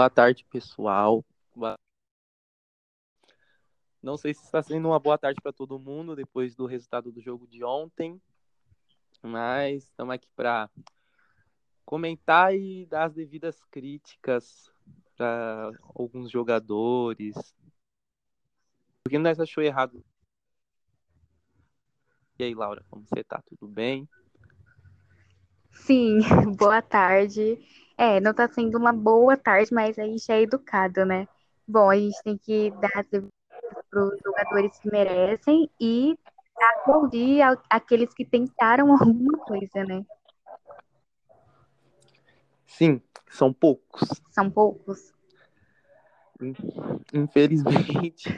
Boa tarde, pessoal. Boa... Não sei se está sendo uma boa tarde para todo mundo depois do resultado do jogo de ontem, mas estamos aqui para comentar e dar as devidas críticas para alguns jogadores. O que nós achou errado? E aí, Laura, como você tá? Tudo bem? Sim, boa tarde. É, não tá sendo uma boa tarde, mas a gente é educado, né? Bom, a gente tem que dar para os jogadores que merecem e aplaudir aqueles que tentaram alguma coisa, né? Sim, são poucos. São poucos. Infelizmente.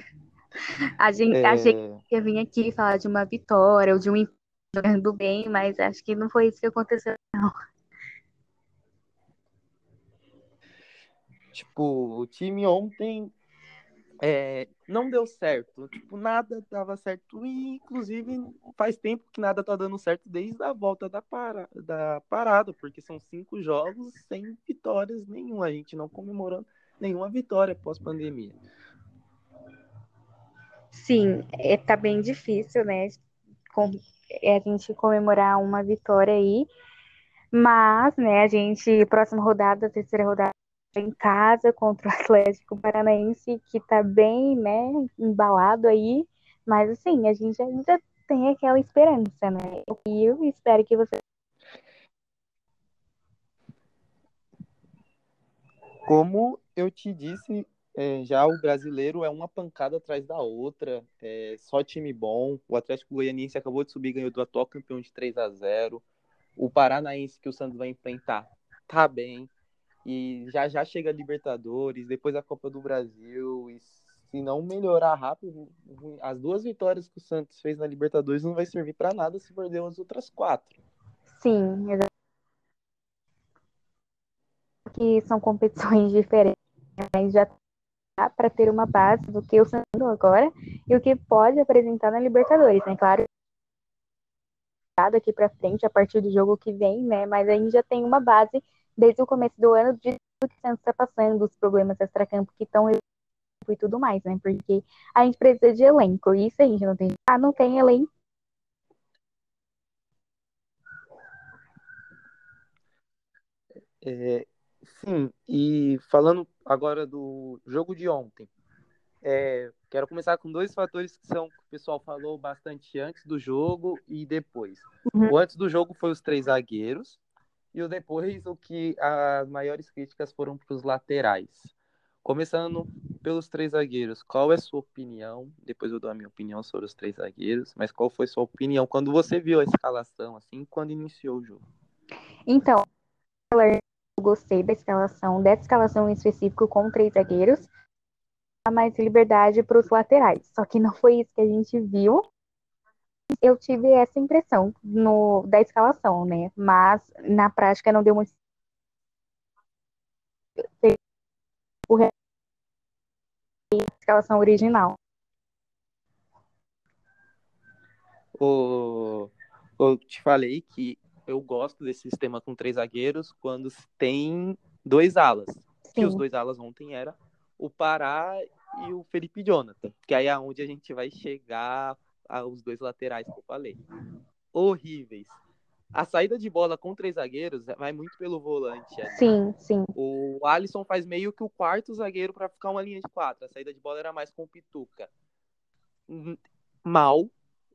A gente, é... a gente ia vir aqui falar de uma vitória ou de um jogando bem, mas acho que não foi isso que aconteceu, não. Tipo, o time ontem é, não deu certo. Tipo, nada dava certo. E, inclusive, faz tempo que nada tá dando certo desde a volta da, para, da parada, porque são cinco jogos sem vitórias nenhuma. A gente não comemorando nenhuma vitória pós-pandemia. Sim, é, tá bem difícil, né? Com, é, a gente comemorar uma vitória aí. Mas, né, a gente, próxima rodada, terceira rodada, em casa contra o Atlético Paranaense, que tá bem, né, embalado aí. Mas assim, a gente ainda tem aquela esperança, né? E eu espero que você. Como eu te disse, é, já o brasileiro é uma pancada atrás da outra, é só time bom. O Atlético Goianiense acabou de subir, ganhou do atual campeão de 3 a 0 O Paranaense que o Santos vai enfrentar tá bem. E já já chega a Libertadores, depois a Copa do Brasil. E se não melhorar rápido, as duas vitórias que o Santos fez na Libertadores não vai servir para nada se perder as outras quatro. Sim, exatamente. Que são competições diferentes, mas já dá para ter uma base do que o Santos agora e o que pode apresentar na Libertadores, né? Claro, daqui para frente a partir do jogo que vem, né? Mas a gente já tem uma base desde o começo do ano de tudo que está passando, os problemas extracampo que estão e tudo mais, né? Porque a gente precisa de elenco. E isso a gente não tem. Ah, não tem elenco. É, sim, e falando agora do jogo de ontem, é, quero começar com dois fatores que são que o pessoal falou bastante antes do jogo e depois. Uhum. O antes do jogo foi os três zagueiros, e o depois, o que as maiores críticas foram para os laterais. Começando pelos três zagueiros, qual é sua opinião? Depois eu dou a minha opinião sobre os três zagueiros, mas qual foi sua opinião quando você viu a escalação, assim, quando iniciou o jogo? Então, eu gostei da escalação, dessa escalação em específico com três zagueiros, mais liberdade para os laterais. Só que não foi isso que a gente viu eu tive essa impressão no, da escalação, né? Mas na prática não deu muito. O a escalação original. O, eu te falei que eu gosto desse sistema com três zagueiros quando tem dois alas. Sim. Que os dois alas ontem era o Pará e o Felipe Jonathan. Que aí é onde a gente vai chegar os dois laterais que eu falei. Horríveis. A saída de bola com três zagueiros vai muito pelo volante. Ali. Sim, sim. O Alisson faz meio que o quarto zagueiro para ficar uma linha de quatro. A saída de bola era mais com o Pituca. Mal.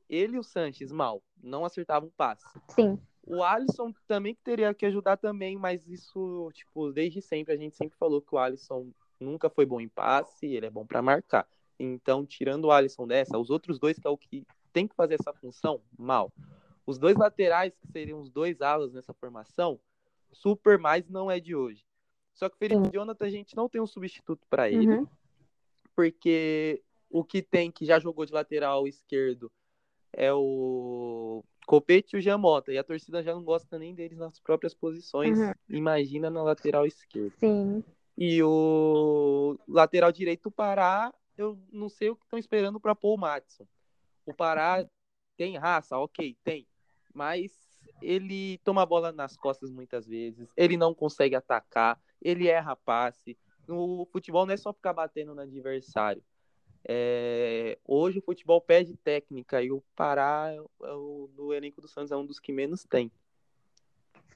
Ele e o Sanches, mal. Não acertavam um passe. Sim. O Alisson também teria que ajudar também, mas isso, tipo, desde sempre, a gente sempre falou que o Alisson nunca foi bom em passe, ele é bom para marcar. Então, tirando o Alisson dessa, os outros dois que é o que tem que fazer essa função, mal. Os dois laterais, que seriam os dois alas nessa formação, super mais não é de hoje. Só que o Felipe Jonathan, a gente não tem um substituto para ele, uhum. porque o que tem, que já jogou de lateral esquerdo, é o Copete e o Jamota. E a torcida já não gosta nem deles nas próprias posições. Uhum. Imagina na lateral esquerda. Sim. E o lateral direito, Pará, eu não sei o que estão esperando para pôr o Matson. O Pará tem raça, ok, tem. Mas ele toma a bola nas costas muitas vezes, ele não consegue atacar, ele erra passe. o futebol não é só ficar batendo no adversário. É, hoje o futebol pede técnica e o Pará, é no elenco do Santos, é um dos que menos tem.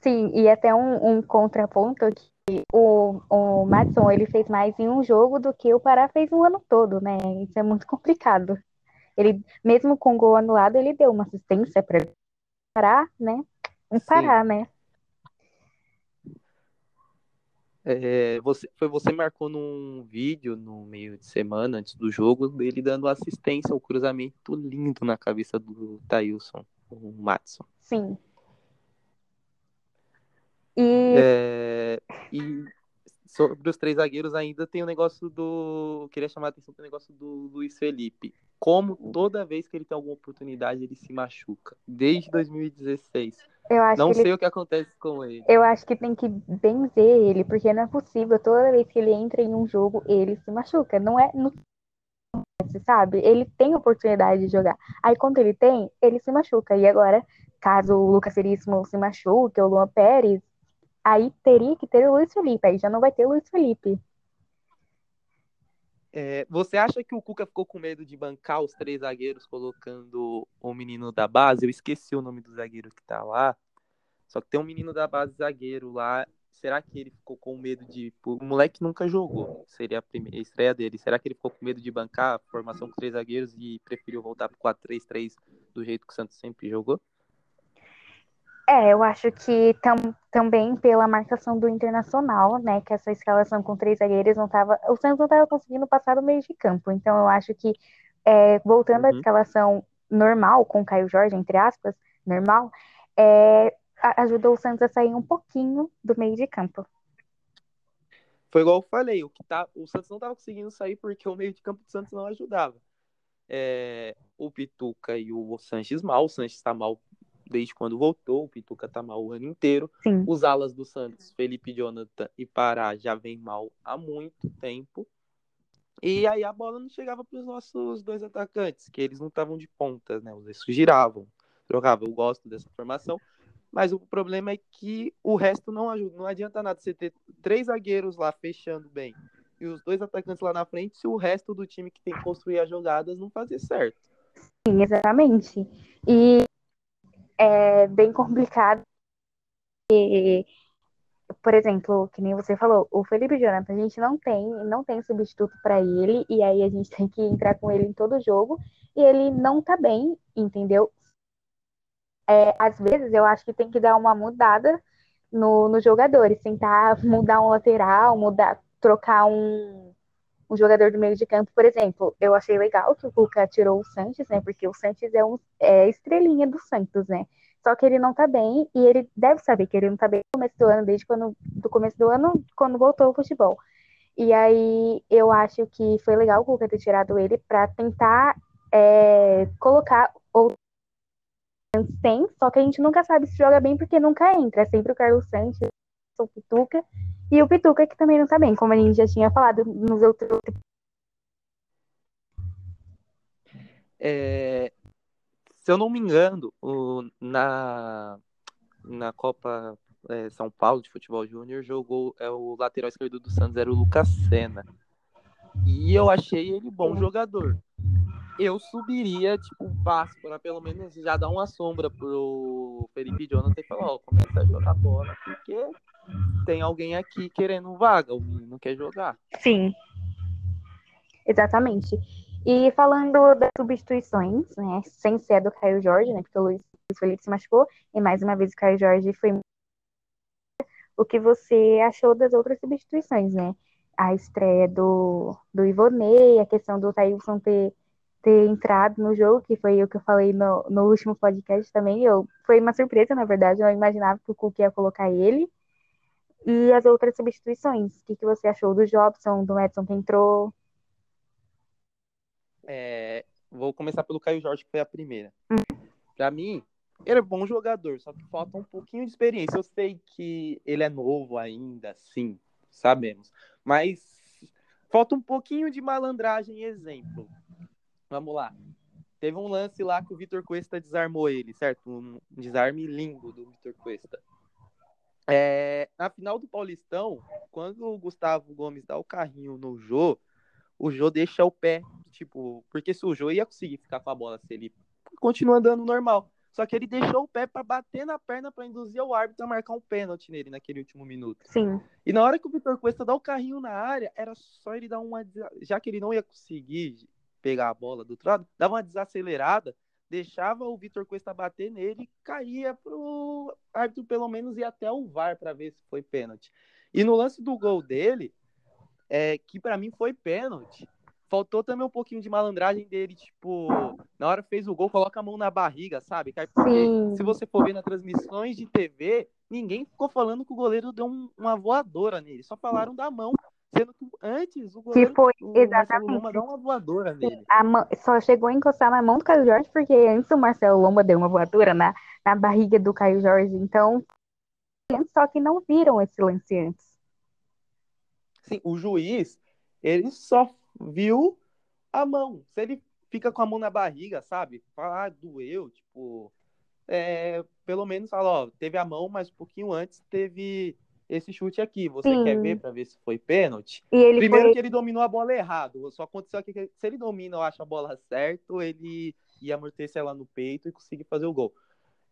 Sim, e até um, um contraponto que o, o Matson ele fez mais em um jogo do que o Pará fez um ano todo, né? Isso é muito complicado. Ele, mesmo com o gol anulado, ele deu uma assistência para parar, né? Um parar, né? É, você, foi você marcou num vídeo no meio de semana, antes do jogo, dele dando assistência ao cruzamento lindo na cabeça do Thailson, o Matson. Sim. E... É, e sobre os três zagueiros ainda tem o negócio do. Eu queria chamar a atenção para o negócio do Luiz Felipe. Como toda vez que ele tem alguma oportunidade, ele se machuca. Desde 2016. não sei ele... o que acontece com ele. Eu acho que tem que benzer ele, porque não é possível. Toda vez que ele entra em um jogo, ele se machuca. Não é. Não... Sabe? Ele tem oportunidade de jogar. Aí quando ele tem, ele se machuca. E agora, caso o Lucas Veríssimo se machuque, ou o Luan Pérez, aí teria que ter o Luiz Felipe, aí já não vai ter o Luiz Felipe. É, você acha que o Cuca ficou com medo de bancar os três zagueiros colocando o menino da base? Eu esqueci o nome do zagueiro que tá lá. Só que tem um menino da base zagueiro lá. Será que ele ficou com medo de. O moleque nunca jogou. Seria a primeira estreia dele. Será que ele ficou com medo de bancar a formação com três zagueiros e preferiu voltar pro 4-3-3 do jeito que o Santos sempre jogou? É, eu acho que tam, também pela marcação do Internacional, né, que essa escalação com três zagueiros não tava, o Santos não estava conseguindo passar do meio de campo, então eu acho que é, voltando uhum. à escalação normal, com o Caio Jorge, entre aspas, normal, é, ajudou o Santos a sair um pouquinho do meio de campo. Foi igual eu falei, o, que tá, o Santos não estava conseguindo sair porque o meio de campo do Santos não ajudava. É, o Pituca e o Sanches mal, o Sanches está mal desde quando voltou, o Pituca tá mal o ano inteiro. Sim. Os alas do Santos, Felipe Jonathan e Pará já vem mal há muito tempo. E aí a bola não chegava para os nossos dois atacantes, que eles não estavam de pontas, né? Os giravam, jogavam. Eu gosto dessa formação, mas o problema é que o resto não ajuda. Não adianta nada você ter três zagueiros lá fechando bem e os dois atacantes lá na frente se o resto do time que tem que construir as jogadas não fazer certo. Sim, exatamente. E é bem complicado. E, por exemplo, que nem você falou, o Felipe Jonathan, a gente não tem, não tem substituto para ele, e aí a gente tem que entrar com ele em todo jogo, e ele não tá bem, entendeu? É, às vezes eu acho que tem que dar uma mudada no, nos jogadores, tentar mudar um lateral, mudar, trocar um, um jogador do meio de campo, por exemplo, eu achei legal que o Cuca tirou o Sanches, né? Porque o Sanches é um é estrelinha do Santos, né? Só que ele não tá bem e ele deve saber que ele não tá bem no começo do ano, desde quando do começo do ano, quando voltou ao futebol. E aí eu acho que foi legal o Cuca ter tirado ele para tentar é, colocar outros tem, só que a gente nunca sabe se joga bem porque nunca entra. É sempre o Carlos Santos, o Pituca, e o Pituca que também não tá bem, como a gente já tinha falado nos outros. É, se eu não me engano, o, na, na Copa é, São Paulo de Futebol Júnior jogou é, o lateral esquerdo do Santos era o Lucas Senna. E eu achei ele bom jogador. Eu subiria, tipo, um passo para pelo menos já dar uma sombra pro Felipe Jonathan e falar, ó, começa a jogar bola, tem alguém aqui querendo vaga, o menino quer jogar. Sim. Exatamente. E falando das substituições, né, sem ser do Caio Jorge, né, porque o Luiz Felipe se machucou, e mais uma vez o Caio Jorge foi o que você achou das outras substituições, né? A estreia do, do Ivonei, a questão do Thailson ter, ter entrado no jogo, que foi o que eu falei no, no último podcast também. Eu, foi uma surpresa, na verdade, eu imaginava que o Cook ia colocar ele. E as outras substituições, o que, que você achou do Jobson, do Edson que entrou? É, vou começar pelo Caio Jorge, que foi a primeira. Uhum. Para mim, ele é bom jogador, só que falta um pouquinho de experiência. Eu sei que ele é novo ainda, sim, sabemos. Mas falta um pouquinho de malandragem e exemplo. Vamos lá. Teve um lance lá que o Vitor Cuesta desarmou ele, certo? Um desarme lindo do Vitor Cuesta. É, na final do Paulistão, quando o Gustavo Gomes dá o carrinho no Jô, o Jô deixa o pé, tipo, porque se o Jô ia conseguir ficar com a bola se ele continua andando normal. Só que ele deixou o pé para bater na perna para induzir o árbitro a marcar um pênalti nele naquele último minuto. Sim. E na hora que o Vitor Cuesta dá o carrinho na área, era só ele dar uma. Já que ele não ia conseguir pegar a bola do outro lado, dava uma desacelerada, deixava o Vitor Cuesta bater nele e caía pro árbitro pelo menos ir até o VAR para ver se foi pênalti. E no lance do gol dele, é, que para mim foi pênalti, faltou também um pouquinho de malandragem dele, tipo, na hora fez o gol, coloca a mão na barriga, sabe? Porque se você for ver nas transmissões de TV, ninguém ficou falando que o goleiro deu um, uma voadora nele, só falaram da mão. Sendo que antes o goleiro Que foi, exatamente. Lomba deu uma voadora nele. A só chegou a encostar na mão do Caio Jorge, porque antes o Marcelo Lomba deu uma voadora na, na barriga do Caio Jorge. Então, só que não viram esse lance antes. Sim, o juiz, ele só viu a mão. Se ele fica com a mão na barriga, sabe? Fala, ah, doeu, tipo. é, pelo menos fala, ó, teve a mão, mas um pouquinho antes teve esse chute aqui. Você Sim. quer ver pra ver se foi pênalti? E ele Primeiro foi. que ele dominou a bola errado. Só aconteceu que se ele domina, eu acho a bola certo, ele ia amortecer ela no peito e conseguir fazer o gol.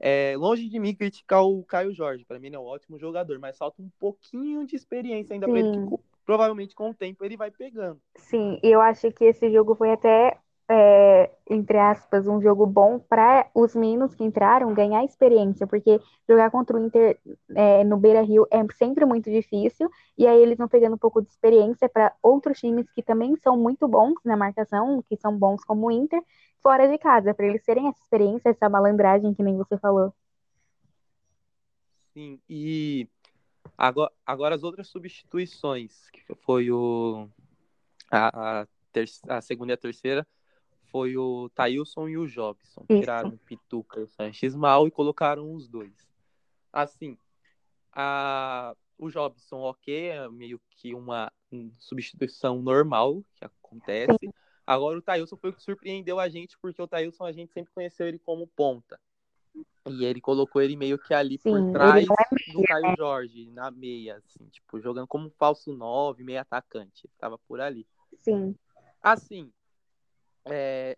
É, longe de mim criticar o Caio Jorge, para mim ele é um ótimo jogador, mas falta um pouquinho de experiência ainda para ele, que provavelmente com o tempo ele vai pegando. Sim, eu acho que esse jogo foi até, é, entre aspas, um jogo bom para os meninos que entraram ganhar experiência, porque jogar contra o Inter é, no Beira-Rio é sempre muito difícil, e aí eles vão pegando um pouco de experiência para outros times que também são muito bons na marcação, que são bons como o Inter, fora de casa, para eles terem essa experiência, essa malandragem que nem você falou. Sim, e agora, agora as outras substituições, que foi o a, a, ter, a segunda e a terceira, foi o Thailson e o Jobson. Isso. Tiraram o Pituca e o Sanches mal e colocaram os dois. Assim, a, o Jobson, ok, é meio que uma um, substituição normal que acontece. Sim. Agora o Thailson foi o que surpreendeu a gente, porque o Thailson a gente sempre conheceu ele como ponta. E ele colocou ele meio que ali Sim, por trás é do Caio Jorge, na meia, assim, tipo, jogando como um falso 9, meio atacante. Ele tava por ali. Sim, Assim, é,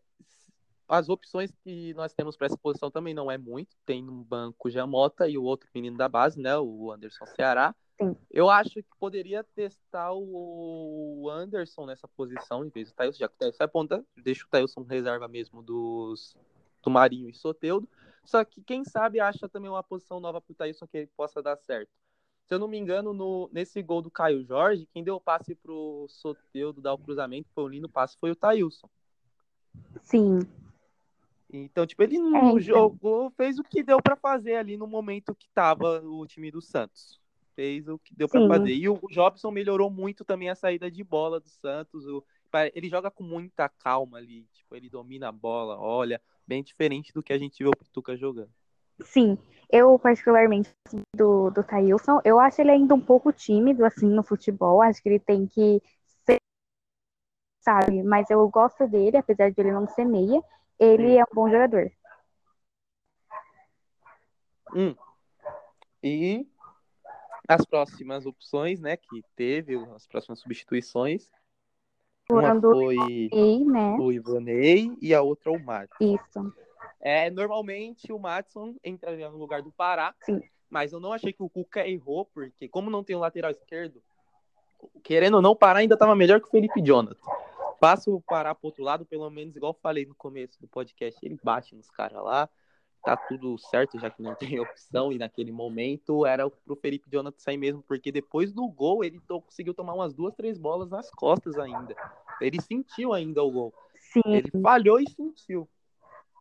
as opções que nós temos para essa posição também não é muito. Tem um banco Jamota e o outro menino da base, né? O Anderson Ceará. Sim. Eu acho que poderia testar o Anderson nessa posição, em vez do Thailson, já que o Thailson é ponta, deixa o Thailson reserva mesmo dos, do Marinho e Soteudo. Só que quem sabe acha também uma posição nova pro Thailson que ele possa dar certo. Se eu não me engano, no, nesse gol do Caio Jorge, quem deu o passe pro Soteudo dar o cruzamento, foi o lindo passe, foi o Thailson. Sim, Então, tipo, ele É, não então. jogou, fez o que deu pra fazer ali no momento que tava o time do Santos. Fez o que deu pra Sim. fazer. E o Jobson melhorou muito também a saída de bola do Santos. O- ele joga com muita calma ali. Tipo, ele domina a bola, olha, bem diferente do que a gente vê o Pituca jogando. Sim, eu particularmente assim, do, do Thailson, eu acho ele ainda um pouco tímido, assim, no futebol, acho que ele tem que sabe, mas eu gosto dele, apesar de ele não ser meia, ele é um bom jogador. Hum. E as próximas opções, né, que teve, as próximas substituições. Uma foi E, né, o Ivonei e a outra o Matos. isso, É, normalmente o Matson entraria no lugar do Pará, Sim. mas eu não achei que o Cuca errou, porque como não tem o lateral esquerdo, querendo ou não, o Pará ainda estava melhor que o Felipe Jonathan. Passa o Pará pro outro lado, pelo menos, igual eu falei no começo do podcast, ele bate nos caras lá, tá tudo certo, já que não tem opção, e naquele momento era pro Felipe Jonathan sair mesmo, porque depois do gol ele conseguiu tomar umas duas, três bolas nas costas ainda. Ele sentiu ainda o gol. sim, Ele falhou e sentiu.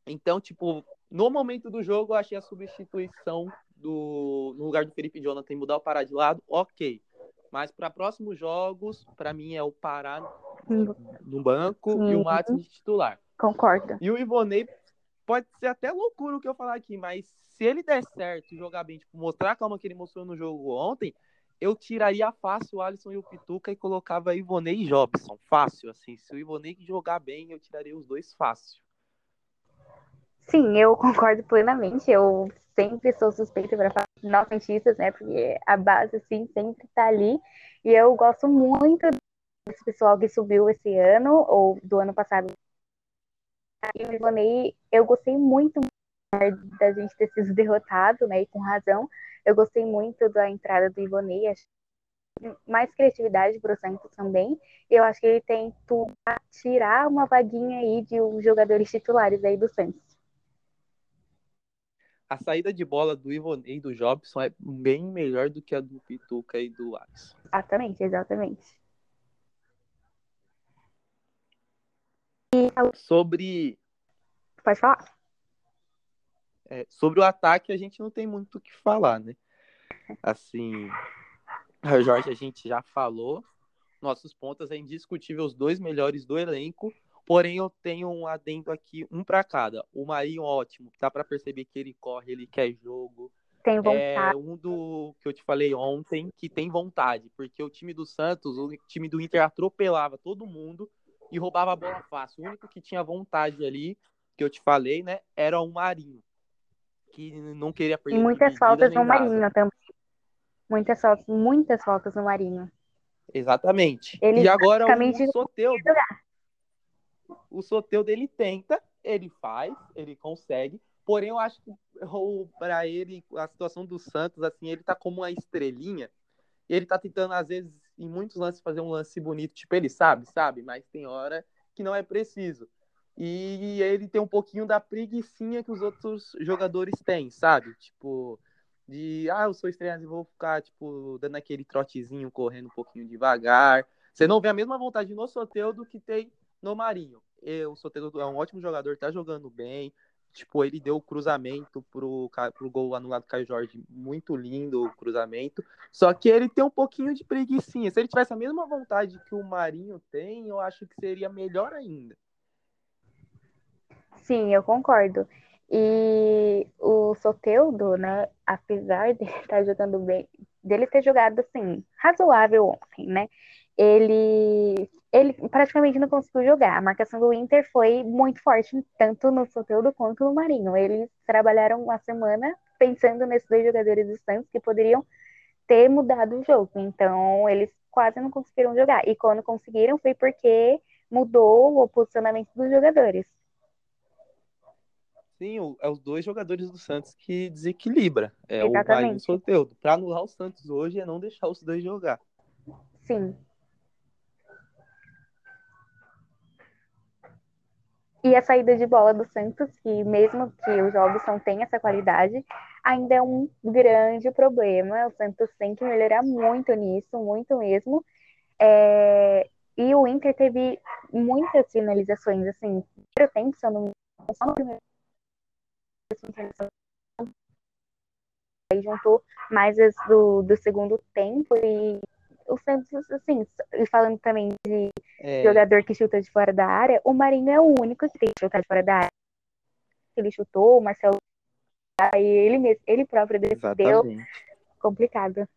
Então, tipo, no momento do jogo, eu achei a substituição do no lugar do Felipe Jonathan mudar o Pará de lado, ok. Mas para próximos jogos, para mim é o Pará no banco e o Sim. Matos de titular. concordo. E o Ivonei pode ser até loucura o que eu falar aqui, mas se ele der certo e jogar bem, tipo, mostrar a calma que ele mostrou no jogo ontem, eu tiraria fácil o Alisson e o Pituca e colocava Ivonei e Jobson. Fácil, assim. Se o Ivonei jogar bem, eu tiraria os dois fácil. Sim, eu concordo plenamente. Eu sempre sou suspeita para falar nós cientistas, né? Porque a base, assim, sempre está ali. E eu gosto muito desse pessoal que subiu esse ano, ou do ano passado. E eu gostei muito da gente ter sido derrotado, né? E com razão. Eu gostei muito da entrada do Ivonei. Acho mais criatividade para o Santos também. Eu acho que ele tem tudo tirar uma vaguinha aí de os jogadores titulares aí do Santos a saída de bola do Ivonei e do Jobson é bem melhor do que a do Pituca e do Alisson. Exatamente, exatamente. Sobre. Pode falar. É, sobre o ataque, a gente não tem muito o que falar, né? Assim, o Jorge, a gente já falou. Nossos pontas é indiscutível os dois melhores do elenco. Porém, eu tenho um adendo aqui, um para cada. O Marinho, ótimo, dá para perceber que ele corre, ele quer jogo. Tem é vontade. É um do que eu te falei ontem, que tem vontade, porque o time do Santos, o time do Inter atropelava todo mundo e roubava a bola fácil. O único que tinha vontade ali, que eu te falei, né, era o Marinho, que não queria perder. E muitas faltas no Marinho também. Muitas faltas, muitas faltas no Marinho. Exatamente. Ele e agora o Soteudo o Soteudo ele tenta, ele faz, ele consegue. Porém, eu acho que para ele, a situação do Santos, assim, ele tá como uma estrelinha. Ele tá tentando, às vezes, em muitos lances, fazer um lance bonito. Tipo, ele sabe, sabe, mas tem hora que não é preciso. E ele tem um pouquinho da preguiçinha que os outros jogadores têm, sabe? Tipo, de, ah, eu sou estreante e vou ficar, tipo, dando aquele trotezinho, correndo um pouquinho devagar. Você não vê a mesma vontade no Soteudo que tem no Marinho. Eu, o Soteldo é um ótimo jogador, tá jogando bem. Tipo, ele deu o cruzamento pro, pro gol anulado do Caio Jorge. Muito lindo o cruzamento. Só que ele tem um pouquinho de preguiçinha. Se ele tivesse a mesma vontade que o Marinho tem, eu acho que seria melhor ainda. Sim, eu concordo. E o Soteudo, né, apesar de estar tá jogando bem, dele ter jogado assim, razoável ontem, né? Ele, ele praticamente não conseguiu jogar. A marcação do Inter foi muito forte, tanto no Soteldo quanto no Marinho. Eles trabalharam uma semana pensando nesses dois jogadores do Santos que poderiam ter mudado o jogo. Então, eles quase não conseguiram jogar. E quando conseguiram foi porque mudou o posicionamento dos jogadores. Sim, é os dois jogadores do Santos que desequilibra. É Exatamente. o Marinho e o Soteldo. Para anular o Santos hoje é não deixar os dois jogar. Sim. E a saída de bola do Santos, que mesmo que o Jobson tenha essa qualidade, ainda é um grande problema. O Santos tem que melhorar muito nisso, muito mesmo. É... E o Inter teve muitas finalizações, assim, eu tempo, se eu não me aí juntou mais as do, do segundo tempo e o Santos, assim, e falando também de é... jogador que chuta de fora da área, o Marinho é o único que tem que chutar de fora da área. Ele chutou, o Marcelo e ele mesmo, ele próprio decideu. Complicado.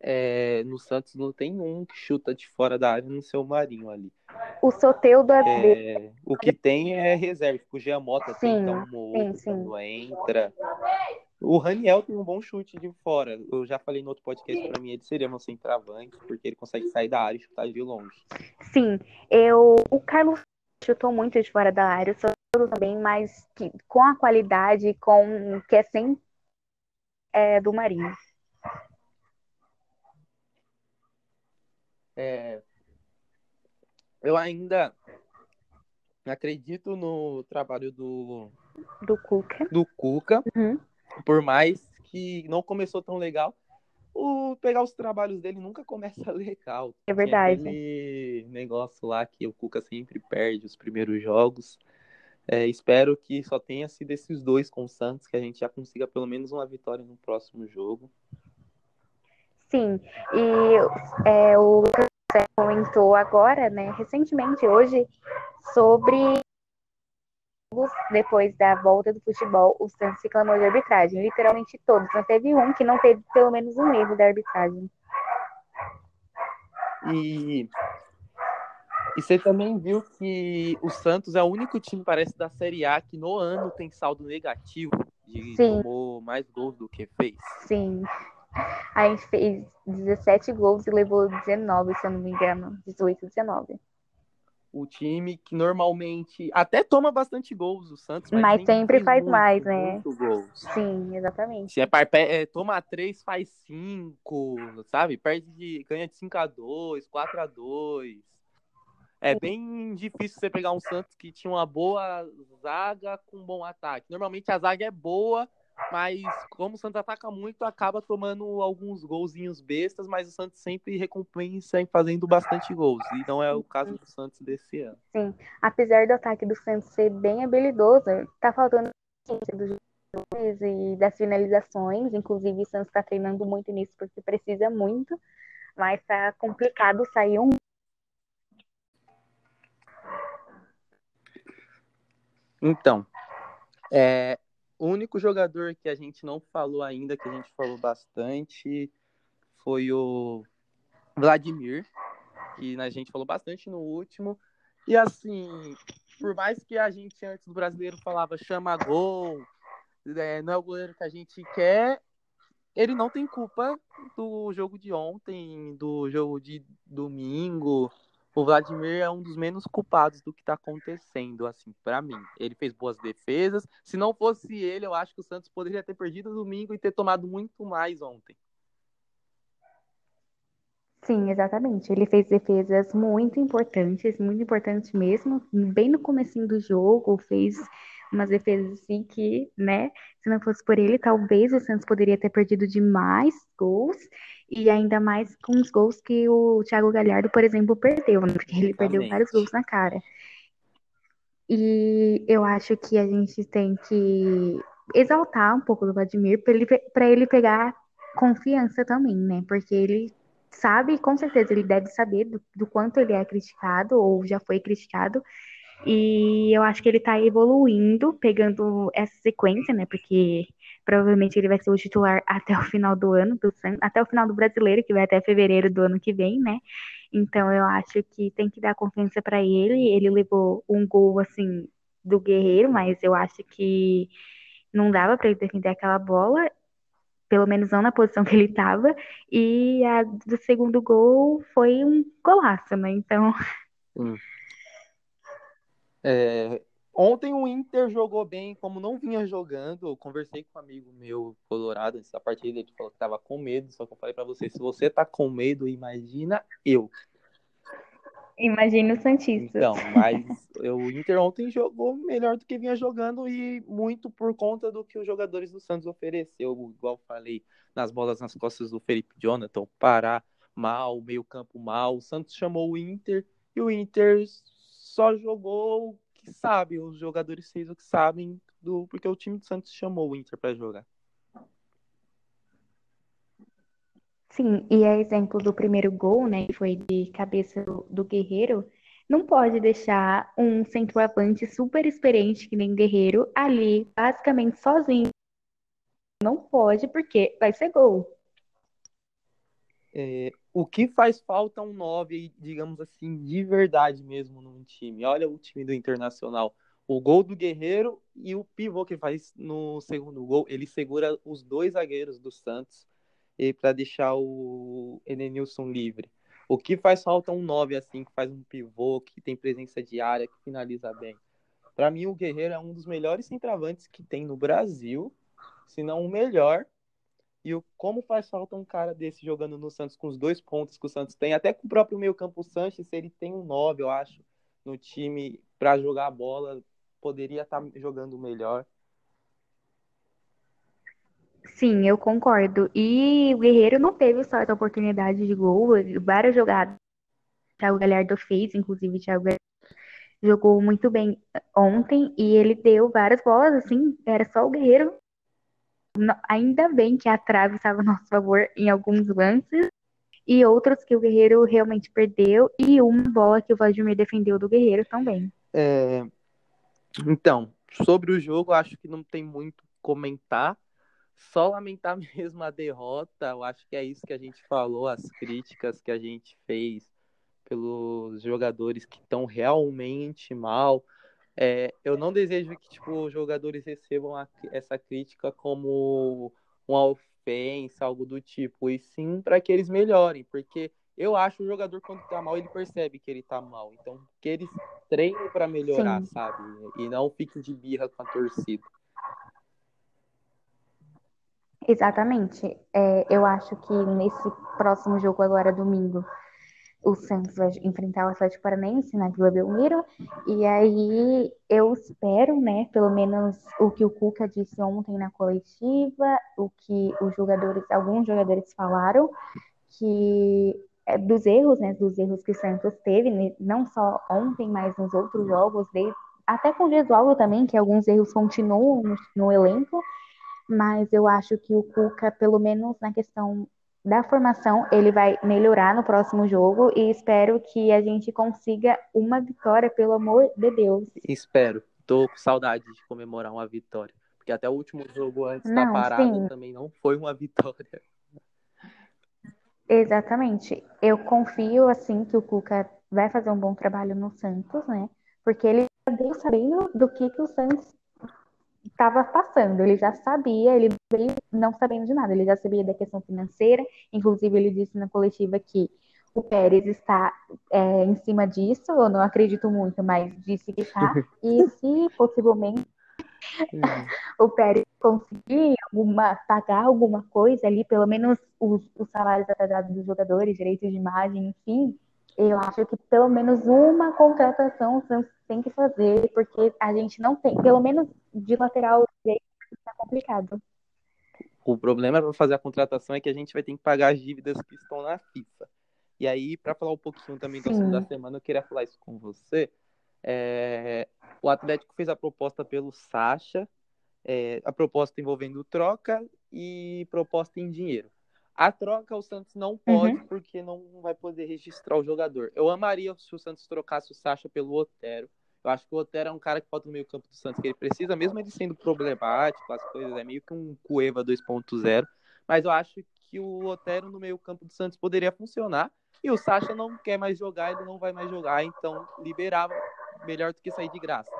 É, no Santos não tem um que chuta de fora da área no seu Marinho ali. O Soteudo é, O que tem é reserva. O Giamota sim, tem um ou outro sim, sim. entra. O Raniel tem um bom chute de fora. Eu já falei no outro podcast, para mim ele seria meu centroavante, porque ele consegue sair da área e chutar de longe. Sim, eu o Carlos chutou muito de fora da área, o também, mas que, com a qualidade com que é sem é, do Marinho. É, eu ainda acredito no trabalho do do Cuca. Do Cuca. Uhum por mais que não começou tão legal, o pegar os trabalhos dele nunca começa legal. É verdade. Tem aquele negócio lá que o Cuca sempre perde os primeiros jogos. É, espero que só tenha sido esses dois com o Santos, que a gente já consiga pelo menos uma vitória no próximo jogo. Sim, e é, o Lucas comentou agora, né, recentemente, hoje, sobre depois da volta do futebol, o Santos reclamou de arbitragem. Literalmente todos. Não teve um que não teve pelo menos um erro da arbitragem. E, E você também viu que o Santos é o único time, parece, da Série A que no ano tem saldo negativo. De Sim. tomou mais gols do que fez. Sim. A gente fez 17 gols e levou 19, se eu não me engano. 18, 19. O time que normalmente até toma bastante gols, o Santos, mas, Mas sempre faz muito, mais, né? Sim, exatamente. Se é, é, toma 3, faz 5, sabe? Perde de, ganha de 5 a 2 4 a 2 É bem difícil você pegar um Santos que tinha uma boa zaga com um bom ataque. Normalmente a zaga é boa, mas como o Santos ataca muito, acaba tomando alguns golzinhos bestas, mas o Santos sempre recompensa em fazendo bastante gols. E não é o caso do Santos desse ano. Apesar do ataque do Santos ser bem habilidoso, tá faltando dos jogadores e das finalizações. Inclusive, o Santos tá treinando muito nisso porque precisa muito. Mas tá complicado sair um. Então, é, o único jogador que a gente não falou ainda, que a gente falou bastante, foi o Vladimir, que a gente falou bastante no último. E assim, por mais que a gente antes do brasileiro falava chama gol, é, não é o goleiro que a gente quer, ele não tem culpa do jogo de ontem, do jogo de domingo. O Vladimir é um dos menos culpados do que tá acontecendo, assim, para mim. Ele fez boas defesas. Se não fosse ele, eu acho que o Santos poderia ter perdido domingo e ter tomado muito mais ontem. Sim, exatamente. Ele fez defesas muito importantes, muito importantes mesmo. Bem no comecinho do jogo, fez umas defesas assim que, né, se não fosse por ele, talvez o Santos poderia ter perdido de mais gols. E ainda mais com os gols que o Thiago Galhardo, por exemplo, perdeu, né? Porque ele perdeu vários gols na cara. E eu acho que a gente tem que exaltar um pouco do Vladimir para ele, ele pegar confiança também, né? Porque ele sabe, com certeza, ele deve saber do, do quanto ele é criticado ou já foi criticado. E eu acho que ele tá evoluindo, pegando essa sequência, né? Porque provavelmente ele vai ser o titular até o final do ano, do até o final do brasileiro, que vai até fevereiro do ano que vem, né? Então eu acho que tem que dar confiança pra ele. Ele levou um gol assim do Guerreiro, mas eu acho que não dava pra ele defender aquela bola, pelo menos não na posição que ele tava. E a do segundo gol foi um golaço, né? Então, É, ontem o Inter jogou bem, como não vinha jogando. Eu conversei com um amigo meu colorado antes da partida, ele falou que tava com medo. Só que eu falei pra você: se você tá com medo, imagina eu. imagina o Santista. Então, mas o Inter ontem jogou melhor do que vinha jogando e muito por conta do que os jogadores do Santos ofereceu, igual falei, nas bolas nas costas do Felipe Jonathan, Pará mal, meio campo mal. O Santos chamou o Inter e o Inter só jogou o que sabe, os jogadores fez o que sabem do porque o time do Santos chamou o Inter para jogar. Sim, e a exemplo do primeiro gol, né, que foi de cabeça do, do Guerreiro, não pode deixar um centroavante super experiente que nem Guerreiro ali, basicamente sozinho. Não pode, porque vai ser gol. É, o que faz falta é um 9, digamos assim, de verdade mesmo num time. Olha o time do Internacional. O gol do Guerreiro e o pivô que faz no segundo gol, ele segura os dois zagueiros do Santos para deixar o Edenilson livre. O que faz falta é um 9 assim, que faz um pivô, que tem presença de área, que finaliza bem. Para mim, o Guerreiro é um dos melhores centravantes que tem no Brasil, se não o melhor. E o, como faz falta um cara desse jogando no Santos com os dois pontos que o Santos tem, até com o próprio meio-campo Sanches, ele tem um 9, eu acho, no time para jogar a bola, poderia estar tá jogando melhor. Sim, eu concordo. E o Guerreiro não teve só essa oportunidade de gol, várias jogadas. O Thiago Galhardo fez, inclusive o Thiago Galhardo jogou muito bem ontem e ele deu várias bolas, assim, era só o Guerreiro. Ainda bem que a trave estava a nosso favor em alguns lances e outros que o Guerreiro realmente perdeu e uma bola que o Vladimir defendeu do Guerreiro também. É... Então, sobre o jogo, acho que não tem muito comentar. Só lamentar mesmo a derrota. Eu acho que é isso que a gente falou, as críticas que a gente fez pelos jogadores que estão realmente mal. É, eu não desejo que tipo, os jogadores recebam a, essa crítica como uma ofensa, algo do tipo, e sim para que eles melhorem, porque eu acho o jogador quando tá mal, ele percebe que ele tá mal. Então, que eles treinem para melhorar, sim. sabe? E não fiquem de birra com a torcida. Exatamente. É, eu acho que nesse próximo jogo agora, domingo, o Santos vai enfrentar o Atlético Paranaense na Vila Belmiro. E aí eu espero, né, pelo menos o que o Cuca disse ontem na coletiva, o que os jogadores, alguns jogadores falaram, que é, dos erros, né, dos erros que o Santos teve, não só ontem, mas nos outros jogos, desde, até com o Gesualdo também, que alguns erros continuam no, no elenco mas eu acho que o Cuca, pelo menos na questão da formação, ele vai melhorar no próximo jogo e espero que a gente consiga uma vitória, pelo amor de Deus. Espero. Tô com saudade de comemorar uma vitória. Porque até o último jogo antes não, da parada sim. também não foi uma vitória. Exatamente. Eu confio, assim, que o Cuca vai fazer um bom trabalho no Santos, né? Porque ele veio sabendo do que, que o Santos estava passando, ele já sabia, ele veio não sabendo de nada, ele já sabia da questão financeira, inclusive ele disse na coletiva que o Pérez está é, em cima disso, eu não acredito muito, mas disse que está, e se possivelmente o Pérez conseguir alguma, pagar alguma coisa ali, pelo menos os, os salários atrasados dos jogadores, direitos de imagem, enfim, eu acho que pelo menos uma contratação o Santos tem que fazer, porque a gente não tem, pelo menos de lateral direito, está complicado. O problema para fazer a contratação é que a gente vai ter que pagar as dívidas que estão na FIFA. E aí, para falar um pouquinho também do assunto da semana, eu queria falar isso com você. É... O Atlético fez a proposta pelo Sacha, é... a proposta envolvendo troca e proposta em dinheiro. A troca o Santos não pode, uhum. porque não vai poder registrar o jogador. Eu amaria se o Santos trocasse o Sacha pelo Otero. Eu acho que o Otero é um cara que pode no meio campo do Santos que ele precisa, mesmo ele sendo problemático, as coisas, é meio que um Cueva 2.0. Mas eu acho que o Otero no meio campo do Santos poderia funcionar. E o Sacha não quer mais jogar, ele não vai mais jogar, então liberava melhor do que sair de graça.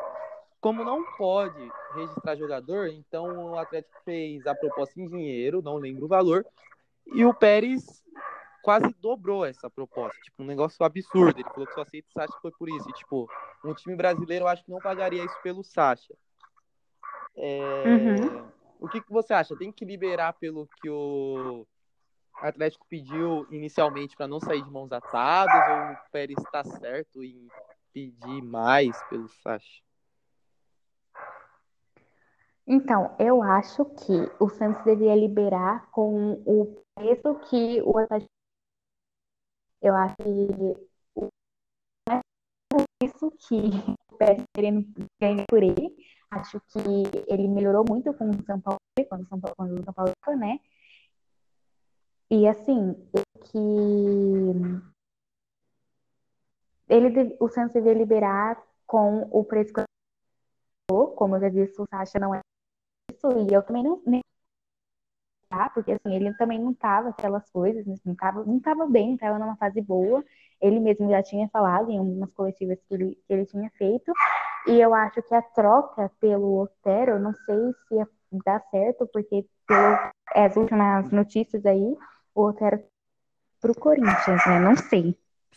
Como não pode registrar jogador, então o Atlético fez a proposta em dinheiro, não lembro o valor, e o Pérez quase dobrou essa proposta. Tipo, um negócio absurdo. Ele falou que só aceita o Sacha foi por isso. E, tipo, um time brasileiro eu acho que não pagaria isso pelo Sacha. É... Uhum. O que, que você acha? Tem que liberar pelo que o Atlético pediu inicialmente para não sair de mãos atadas? Ou o Pérez está certo em pedir mais pelo Sacha? Então, eu acho que o Santos deveria liberar com o preço que o. Eu acho que é isso que o Pérez querendo ganhar por ele. Acho que ele melhorou muito com o São Paulo, quando o São Paulo, quando o São Paulo né? E assim, que ele, o Santos deveria liberar com o preço como eu já disse, o Sacha não é isso, e eu também não nem tá, porque assim, ele também não tava aquelas coisas, né, não tava, não tava bem, não tava numa fase boa. Ele mesmo já tinha falado em algumas coletivas que ele, que ele tinha feito. E eu acho que a troca pelo Otero, não sei se ia dar certo, porque pelo, é, as últimas notícias aí, o Otero pro Corinthians, né? Não sei.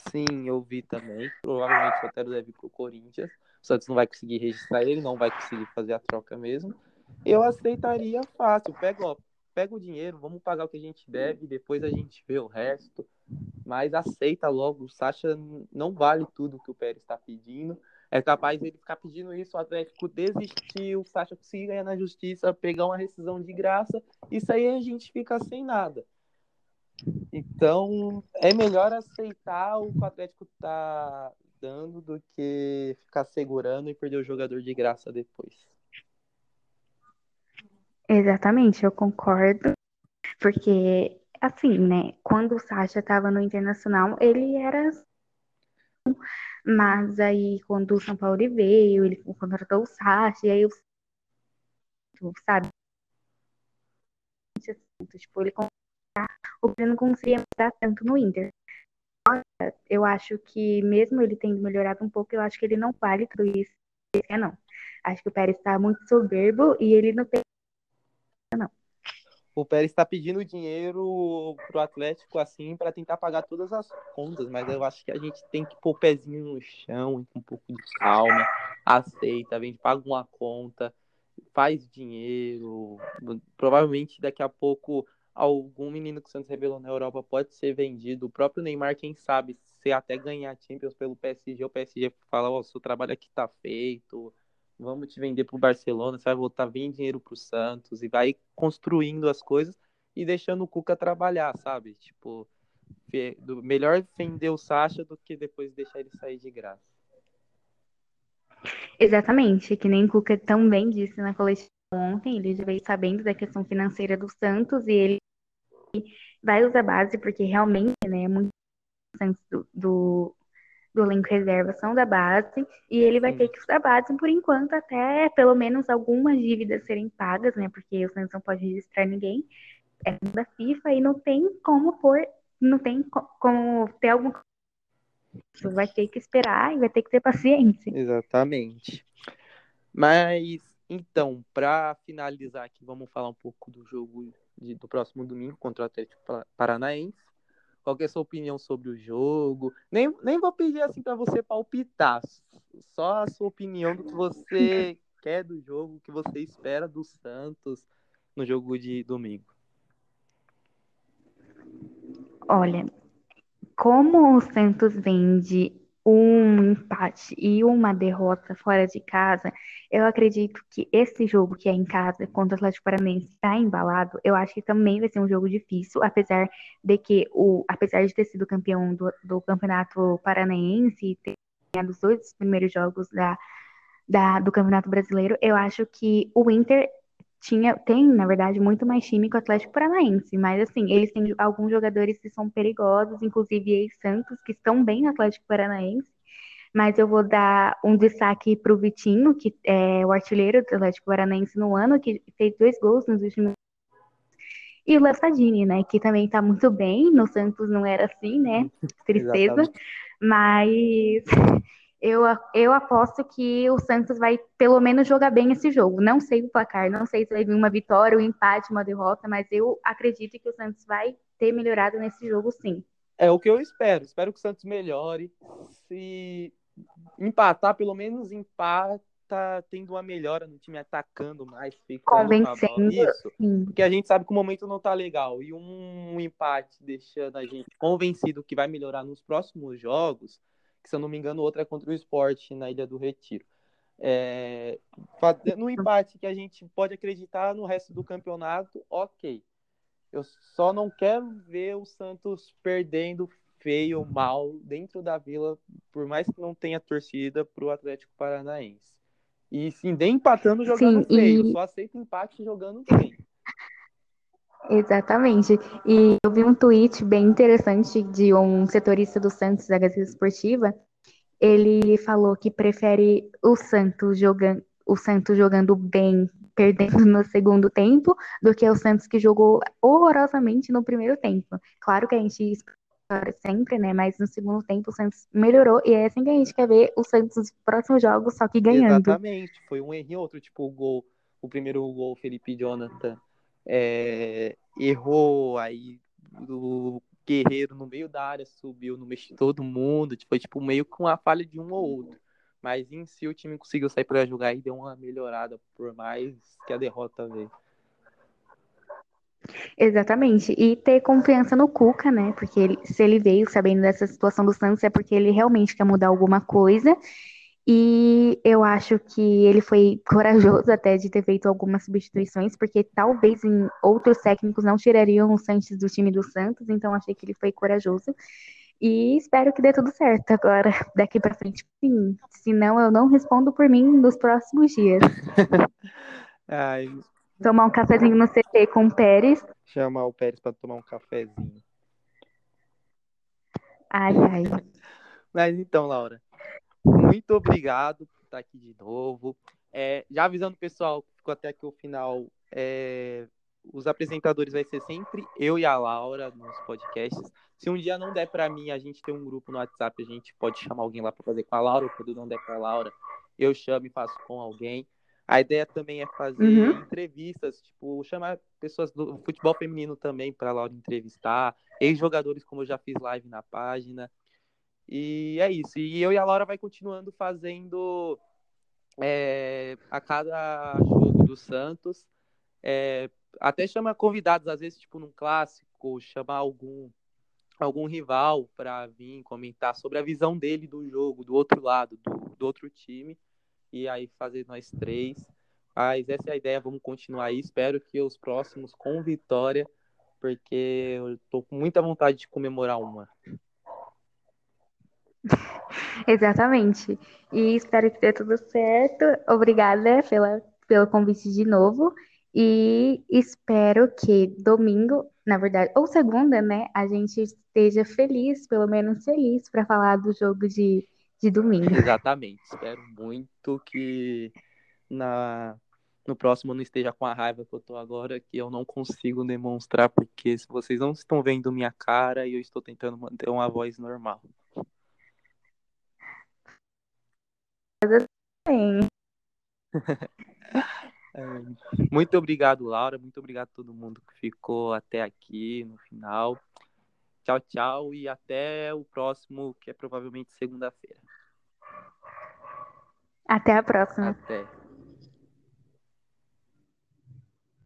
Sim, eu vi também. Provavelmente o Otero deve ir pro Corinthians. O Santos não vai conseguir registrar ele, não vai conseguir fazer a troca mesmo eu aceitaria fácil. Pega, ó, pega o dinheiro, vamos pagar o que a gente deve, depois a gente vê o resto. Mas aceita logo, o Sacha não vale tudo que o Pérez está pedindo. É capaz dele ficar pedindo isso, o Atlético desistir, o Sacha conseguir ganhar na justiça, pegar uma rescisão de graça, isso aí a gente fica sem nada. Então, é melhor aceitar o que o Atlético tá dando do que ficar segurando e perder o jogador de graça depois. Exatamente, eu concordo. Porque, assim, né? Quando o Sacha estava no Internacional, ele era. Mas aí, quando o São Paulo veio, ele contratou o Sacha, e aí o. Sabe? Tipo, ele o que não conseguia mostrar tanto no Inter. eu acho que mesmo ele tendo melhorado um pouco, eu acho que ele não vale tudo isso, não. Acho que o Pérez está muito soberbo e ele não tem não. O Pérez está pedindo dinheiro pro Atlético assim para tentar pagar todas as contas, mas eu acho que a gente tem que pôr o pezinho no chão, com um pouco de calma, aceita, vem, paga uma conta, faz dinheiro. Provavelmente daqui a pouco algum menino que o Santos revelou na Europa pode ser vendido. O próprio Neymar, quem sabe, se até ganhar Champions pelo PSG, o PSG fala, ó, oh, seu trabalho aqui tá feito, vamos te vender pro Barcelona, você vai voltar bem dinheiro pro Santos e vai construindo as coisas e deixando o Cuca trabalhar, sabe? Tipo, melhor vender o Sacha do que depois deixar ele sair de graça. Exatamente, que nem Cuca também disse na coletiva ontem, ele já veio sabendo da questão financeira do Santos e ele vai usar base, porque realmente, né, é muito do, do, do elenco reserva são da base, e ele vai Sim. ter que usar base por enquanto, até pelo menos algumas dívidas serem pagas, né, porque o Santos não pode registrar ninguém, é da FIFA, e não tem como pôr, não tem como ter algum vai ter que esperar e vai ter que ter paciência. Exatamente. Mas então, para finalizar aqui, vamos falar um pouco do jogo de, do próximo domingo contra o Atlético Paranaense. Qual é a sua opinião sobre o jogo? Nem, nem vou pedir assim para você palpitar, só a sua opinião do que você quer do jogo, o que você espera do Santos no jogo de domingo. Olha, como o Santos vende um empate e uma derrota fora de casa, eu acredito que esse jogo que é em casa contra o Atlético Paranaense está embalado. Eu acho que também vai ser um jogo difícil, apesar de que o, apesar de ter sido campeão do, do Campeonato Paranaense e ter ganhado os dois primeiros jogos da, da, do Campeonato Brasileiro, eu acho que o Inter tinha, tem, na verdade, muito mais time que o Atlético Paranaense, mas assim, eles têm alguns jogadores que são perigosos, inclusive ex-Santos, que estão bem no Atlético Paranaense, mas eu vou dar um destaque para o Vitinho, que é o artilheiro do Atlético Paranaense no ano, que fez dois gols nos últimos e o Léo Sadini, né, que também está muito bem, no Santos não era assim, né, tristeza, mas eu, eu aposto que o Santos vai pelo menos jogar bem esse jogo. Não sei o placar, não sei se vai vir uma vitória, um empate, uma derrota, mas eu acredito que o Santos vai ter melhorado nesse jogo, sim. É o que eu espero. Espero que o Santos melhore. Se empatar, pelo menos empata tendo uma melhora no time atacando mais, convencendo. Isso. Sim. Porque a gente sabe que o momento não tá legal. E um empate deixando a gente convencido que vai melhorar nos próximos jogos que se eu não me engano, outra é contra o esporte na Ilha do Retiro. É, no empate que a gente pode acreditar no resto do campeonato, ok. Eu só não quero ver o Santos perdendo feio, mal, dentro da vila, por mais que não tenha torcida para o Atlético Paranaense. E sim, nem empatando jogando sim, feio, e... só aceito empate jogando bem. Exatamente. E eu vi um tweet bem interessante de um setorista do Santos da Gazeta Esportiva. Ele falou que prefere o Santos jogando, o Santos jogando bem, perdendo no segundo tempo, do que o Santos que jogou horrorosamente no primeiro tempo. Claro que a gente sempre, né? Mas no segundo tempo o Santos melhorou e é assim que a gente quer ver o Santos nos próximos jogos, só que ganhando. Exatamente. Foi um erro outro, tipo o gol, o primeiro gol Felipe Jonathan é, errou, aí o Guerreiro no meio da área subiu no meio de todo mundo, foi tipo meio com a falha de um ou outro. Mas em si o time conseguiu sair para jogar e deu uma melhorada, por mais que a derrota veio. Exatamente. E ter confiança no Cuca, né? Porque ele, se ele veio sabendo dessa situação do Santos é porque ele realmente quer mudar alguma coisa. E eu acho que ele foi corajoso até de ter feito algumas substituições, porque talvez em outros técnicos não tirariam o Santos do time do Santos, então achei que ele foi corajoso. E espero que dê tudo certo agora, daqui para frente. Sim, senão eu não respondo por mim nos próximos dias. Ai. Tomar um cafezinho no CT com o Pérez. Chamar o Pérez para tomar um cafezinho. Ai, ai. Mas então, Laura, muito obrigado por estar aqui de novo. É, já avisando o pessoal que ficou até aqui o final, é, os apresentadores vai ser sempre eu e a Laura nos podcasts. Se um dia não der para mim, a gente tem um grupo no WhatsApp, a gente pode chamar alguém lá para fazer com a Laura, ou quando não der para a Laura, eu chamo e faço com alguém. A ideia também é fazer uhum. entrevistas, tipo, chamar pessoas do futebol feminino também para lá entrevistar, ex-jogadores, como eu já fiz live na página. E é isso. E eu e a Laura vai continuando fazendo é, a cada jogo do Santos. É, até chama convidados, às vezes, tipo, num clássico, chamar algum algum rival para vir comentar sobre a visão dele do jogo, do outro lado, do, do outro time e aí fazer nós três. Mas essa é a ideia, vamos continuar aí. Espero que os próximos com vitória, porque eu tô com muita vontade de comemorar uma. Exatamente. E espero que dê tudo certo. Obrigada pela, pelo convite de novo. E espero que domingo, na verdade, ou segunda, né, a gente esteja feliz, pelo menos feliz, para falar do jogo de de domingo. Exatamente. Espero muito que na no próximo não esteja com a raiva que eu tô agora, que eu não consigo demonstrar, porque se vocês não estão vendo minha cara e eu estou tentando manter uma voz normal. É, muito obrigado, Laura. Muito obrigado a todo mundo que ficou até aqui no final. Tchau, tchau e até o próximo, que é provavelmente segunda-feira. Até a próxima. Até.